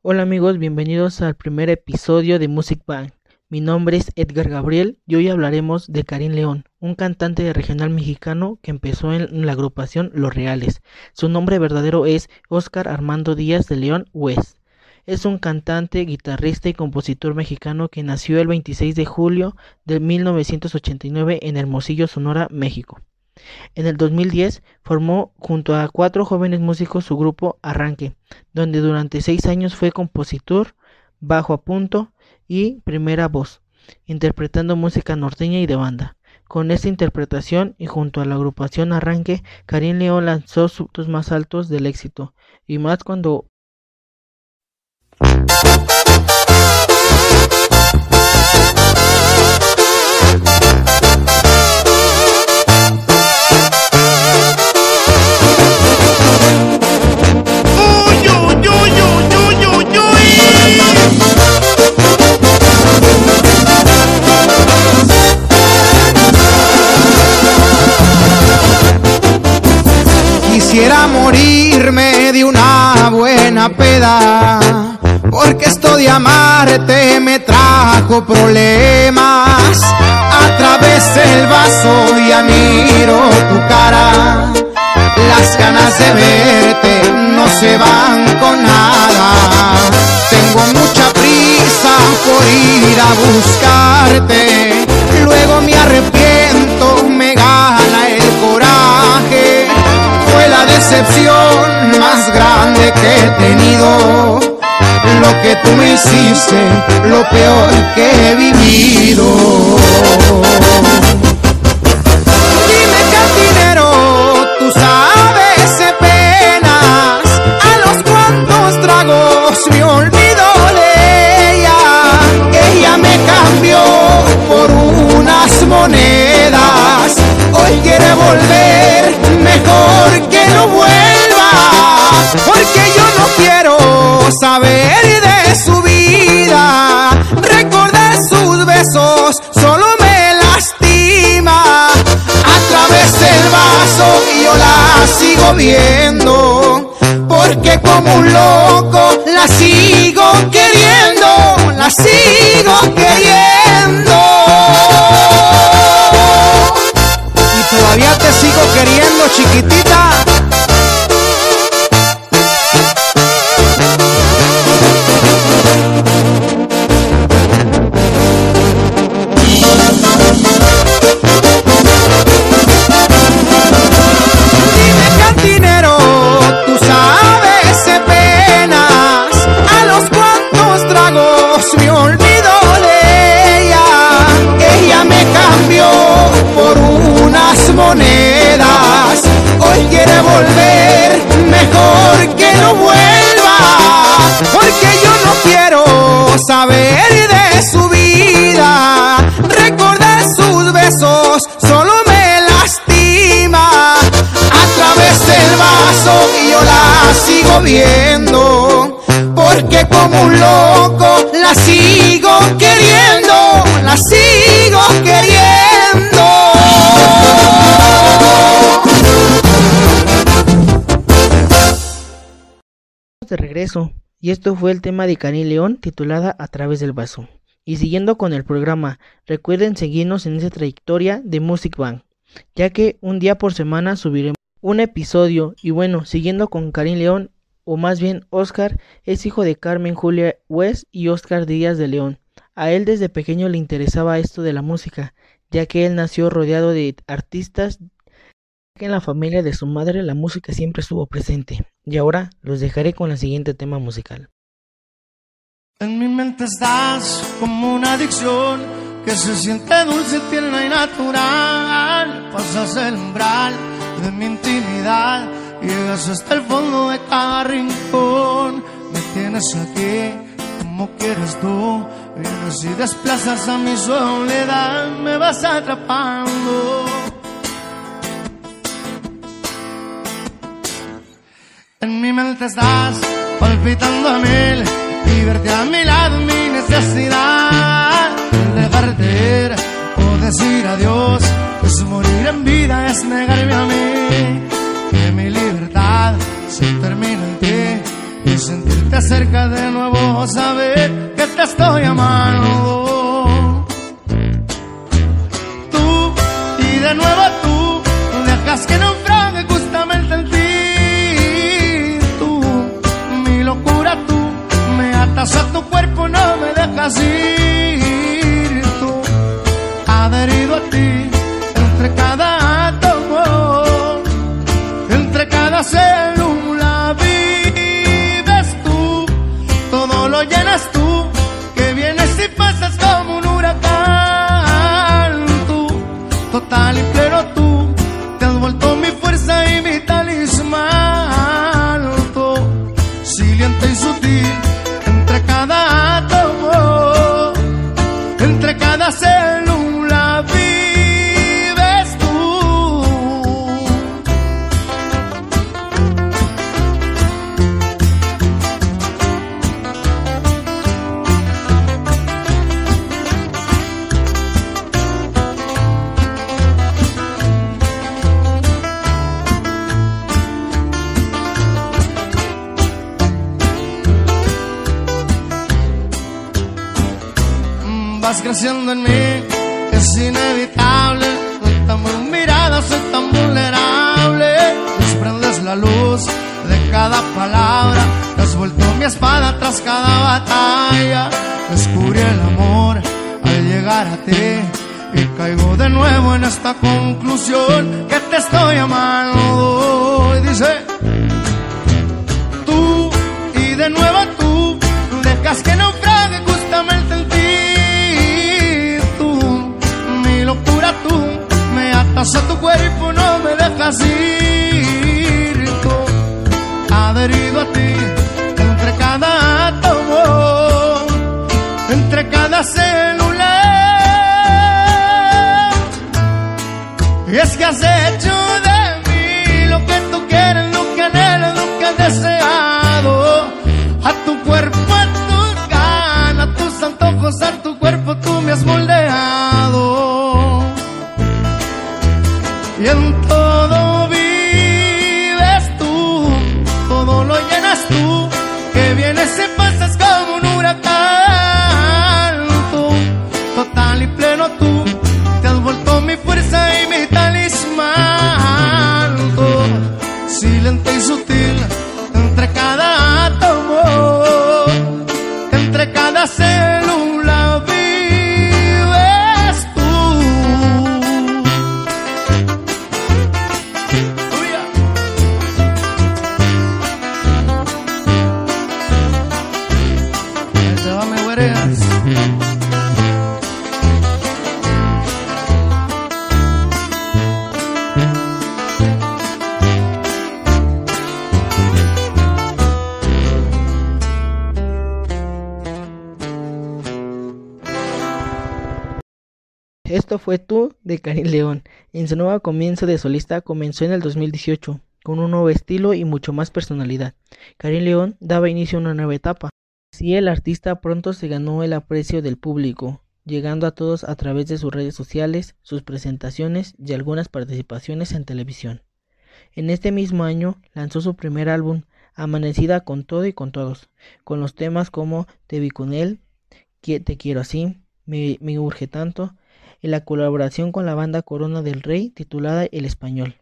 Hola amigos, bienvenidos al primer episodio de Music Bank. Mi nombre es Edgar Gabriel y hoy hablaremos de Karim León, un cantante regional mexicano que empezó en la agrupación Los Reales. Su nombre verdadero es Oscar Armando Díaz de León West. Es un cantante, guitarrista y compositor mexicano que nació el 26 de julio de 1989 en Hermosillo, Sonora, México. En el 2010 formó junto a cuatro jóvenes músicos su grupo Arranque, donde durante seis años fue compositor, bajo a punto y primera voz, interpretando música norteña y de banda. Con esta interpretación y junto a la agrupación Arranque, Karim León lanzó sus más altos del éxito, y más cuando Quisiera morirme de una buena peda, porque esto de amarte me trajo problemas. A través del vaso ya miro tu cara, las ganas de verte no se van con nada. Tengo mucha prisa por ir a buscarte, luego me arrepiento, decepción más grande que he tenido. Lo que tú me hiciste, lo peor que he vivido. Porque yo no quiero saber de su vida. Recordar sus besos solo me lastima. A través del vaso yo la sigo viendo. Porque como un loco la sigo queriendo, la sigo queriendo. Y todavía te sigo queriendo, chiquitita. Porque como un loco la sigo queriendo, la sigo queriendo. De regreso y esto fue el tema de Cani León titulada A través del vaso. Y siguiendo con el programa, recuerden seguirnos en esa trayectoria de Music Bank, ya que un día por semana subiremos un episodio. Y bueno, siguiendo con Karim León, o más bien Oscar, es hijo de Carmen Julia West y Oscar Díaz de León. A él desde pequeño le interesaba esto de la música, ya que él nació rodeado de artistas que en la familia de su madre la música siempre estuvo presente. Y ahora los dejaré con el siguiente tema musical. En mi mente estás como una adicción que se siente dulce, tierna y natural. Pasas el umbral de mi intimidad, llegas hasta el fondo de cada rincón. Me tienes aquí como quieres tú, vienes y desplazas a mi soledad, me vas atrapando. En mi mente estás palpitando a mil y verte a mi lado mi necesidad. de partir o decir adiós, es morir en vida, es negarme a mí. Cerca de nuevo, saber que te estoy amando. Tú y de nuevo tú, dejas que naufrague justamente en ti. Tú, mi locura tú, me atas a tu cuerpo, no me dejas ir. Tú, adherido a ti, entre cada átomo, entre cada célula entre cada célula cada batalla. Descubrí el amor al llegar a ti. Y caigo de nuevo en esta conclusión que te estoy amando. Y dice tú y de nuevo tú dejas que naufrague justamente en ti tú mi locura tú me atas a tu cuerpo no me dejas ir tú adherido a ti cada célula es que has Esto fue Tú de Karim León. En su nuevo comienzo de solista comenzó en el 2018, con un nuevo estilo y mucho más personalidad. Karim León daba inicio a una nueva etapa. Así el artista pronto se ganó el aprecio del público, llegando a todos a través de sus redes sociales, sus presentaciones y algunas participaciones en televisión. En este mismo año lanzó su primer álbum, Amanecida con todo y con todos, con los temas como Te vi con él, Te quiero así, me urge tanto, y la colaboración con la banda Corona del Rey titulada El Español.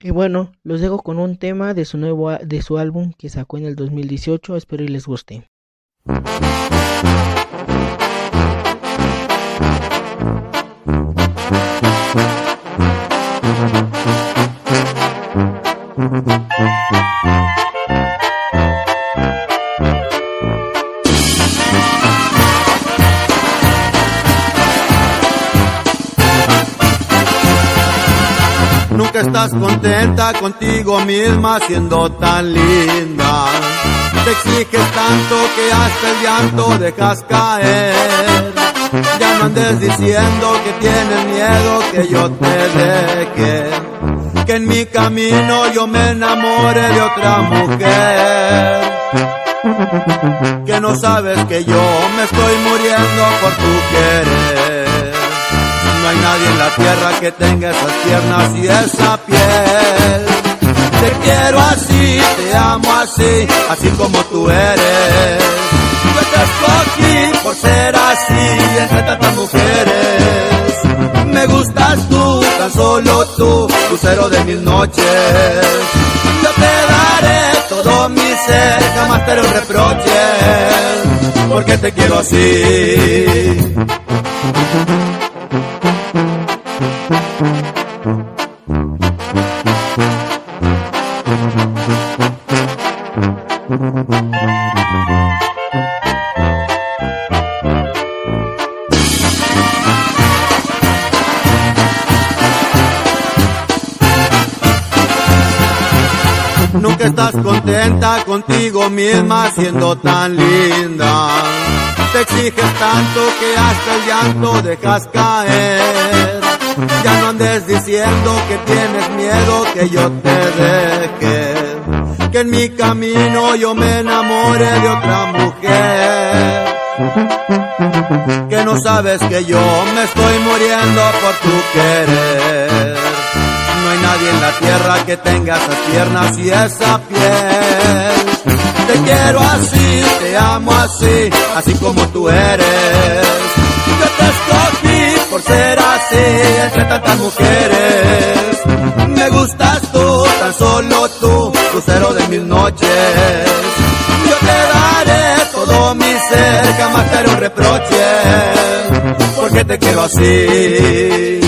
Y bueno, los dejo con un tema de su nuevo de su álbum que sacó en el 2018, espero y les guste. Estás contenta contigo misma siendo tan linda. Te exiges tanto que hasta el llanto dejas caer. Ya no andes diciendo que tienes miedo que yo te deje. Que en mi camino yo me enamore de otra mujer. Que no sabes que yo me estoy muriendo por tu querer. No hay nadie en la tierra que tenga esas piernas y esa piel. Te quiero así, te amo así, así como tú eres. Yo te escogí por ser así entre tantas mujeres. Me gustas tú, tan solo tú, lucero de mil noches. Yo te daré todo mi ser, jamás te haré un reproche, porque te quiero así. Nunca estás contenta contigo misma siendo tan linda. Te exiges tanto que hasta el llanto dejas caer. Ya no andes diciendo que tienes miedo que yo te deje. Que en mi camino yo me enamore de otra mujer. Que no sabes que yo me estoy muriendo por tu querer. No hay nadie en la tierra que tenga esas piernas y esa piel. Te quiero así, te amo así, así como tú eres. Yo te escogí por ser así entre tantas mujeres. Me gustas tú, tan solo tú, lucero de mil noches. Yo te daré todo mi ser, jamás te haré un reproche, porque te quiero así.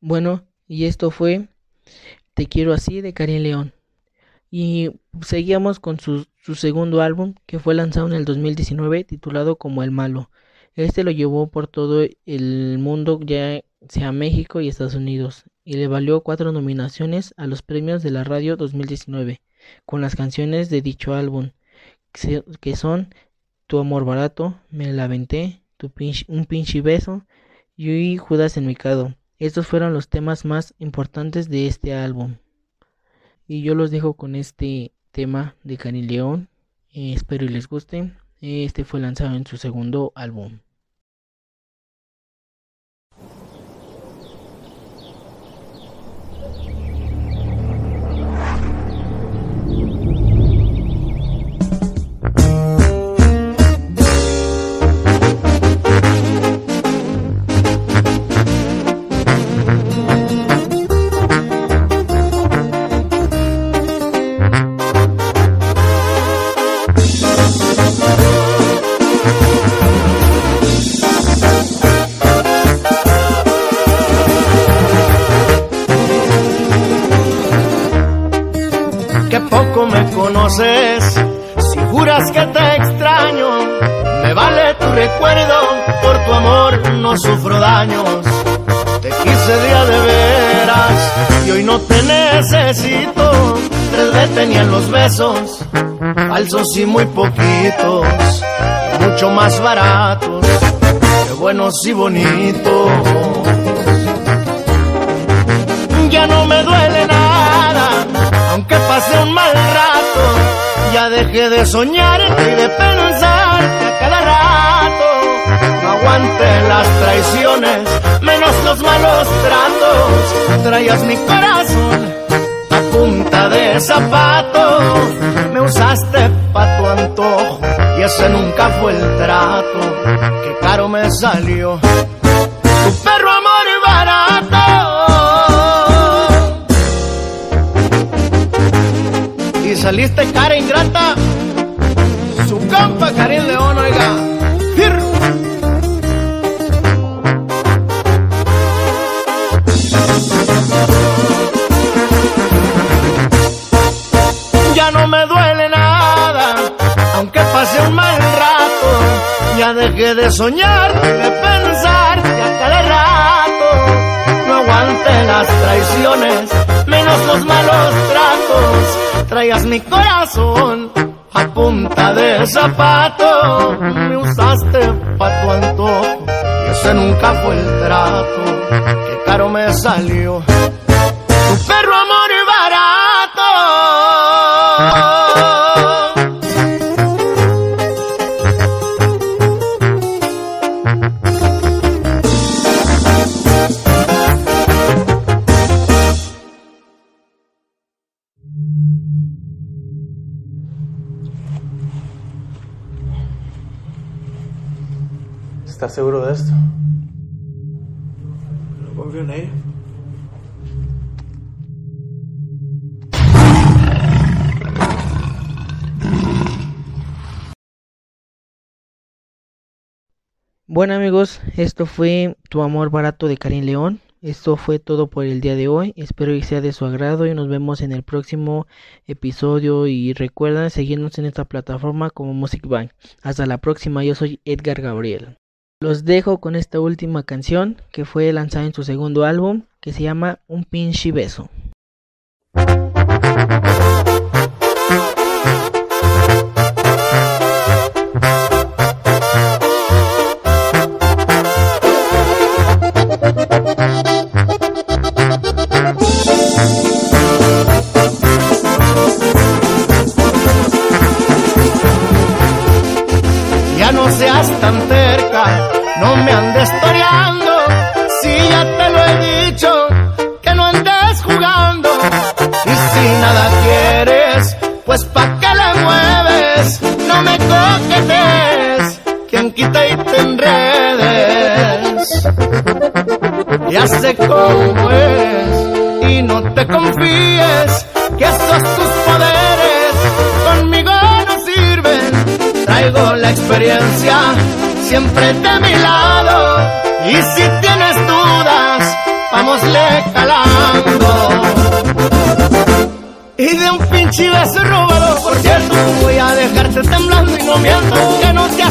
Bueno, y esto fue Te quiero así de Karim León. Y seguíamos con su, su, segundo álbum que fue lanzado en el 2019 titulado como El Malo. Este lo llevó por todo el mundo, ya sea México y Estados Unidos, y le valió cuatro nominaciones a los premios de la radio 2019 con las canciones de dicho álbum, que son Tu amor barato, Me la aventé, tu pinche, Un pinche beso y Judas en mi cado. Estos fueron los temas más importantes de este álbum. Y yo los dejo con este tema de Cani León. Eh, espero y les guste. Este fue lanzado en su segundo álbum. No te necesito. Tres veces tenían los besos, falsos y muy poquitos, mucho más baratos, que buenos y bonitos. Ya no me duele nada, aunque pase un mal rato ya dejé de soñar y de pensar a cada rato. Aguante las traiciones, menos los malos tratos. Traías mi corazón a punta de zapato. Me usaste pa' tu antojo y ese nunca fue el trato. Que caro me salió. Tu perro amor barato. saliste cara ingrata. Ya dejé de soñar, de pensar, ya cada rato. No aguante las traiciones, menos los malos tratos traías mi corazón a punta de zapato. Me usaste pa' tu antojo y ese nunca fue el trato. Que caro me salió tu perro amor barato. ¿Estás seguro de esto? No confío en ella. Bueno amigos, esto fue Tu Amor Barato de Karim León. Esto fue todo por el día de hoy. Espero que sea de su agrado y nos vemos en el próximo episodio. Y recuerden seguirnos en esta plataforma como Music Bank. Hasta la próxima, yo soy Edgar Gabriel. Los dejo con esta última canción que fue lanzada en su segundo álbum que se llama Un pinche beso. Me andes toreando. Si ya te lo he dicho, que no andes jugando. Y si nada quieres, pues pa' qué le mueves, no me coquetes, quien quita y te enredes. Ya sé cómo es, y no te confíes, que esos tus poderes conmigo no sirven. Traigo la experiencia siempre de mi lado, y si tienes dudas, vámosle calando. Y de un pinche beso robado, por cierto, voy a dejarte temblando y no miento. Que no te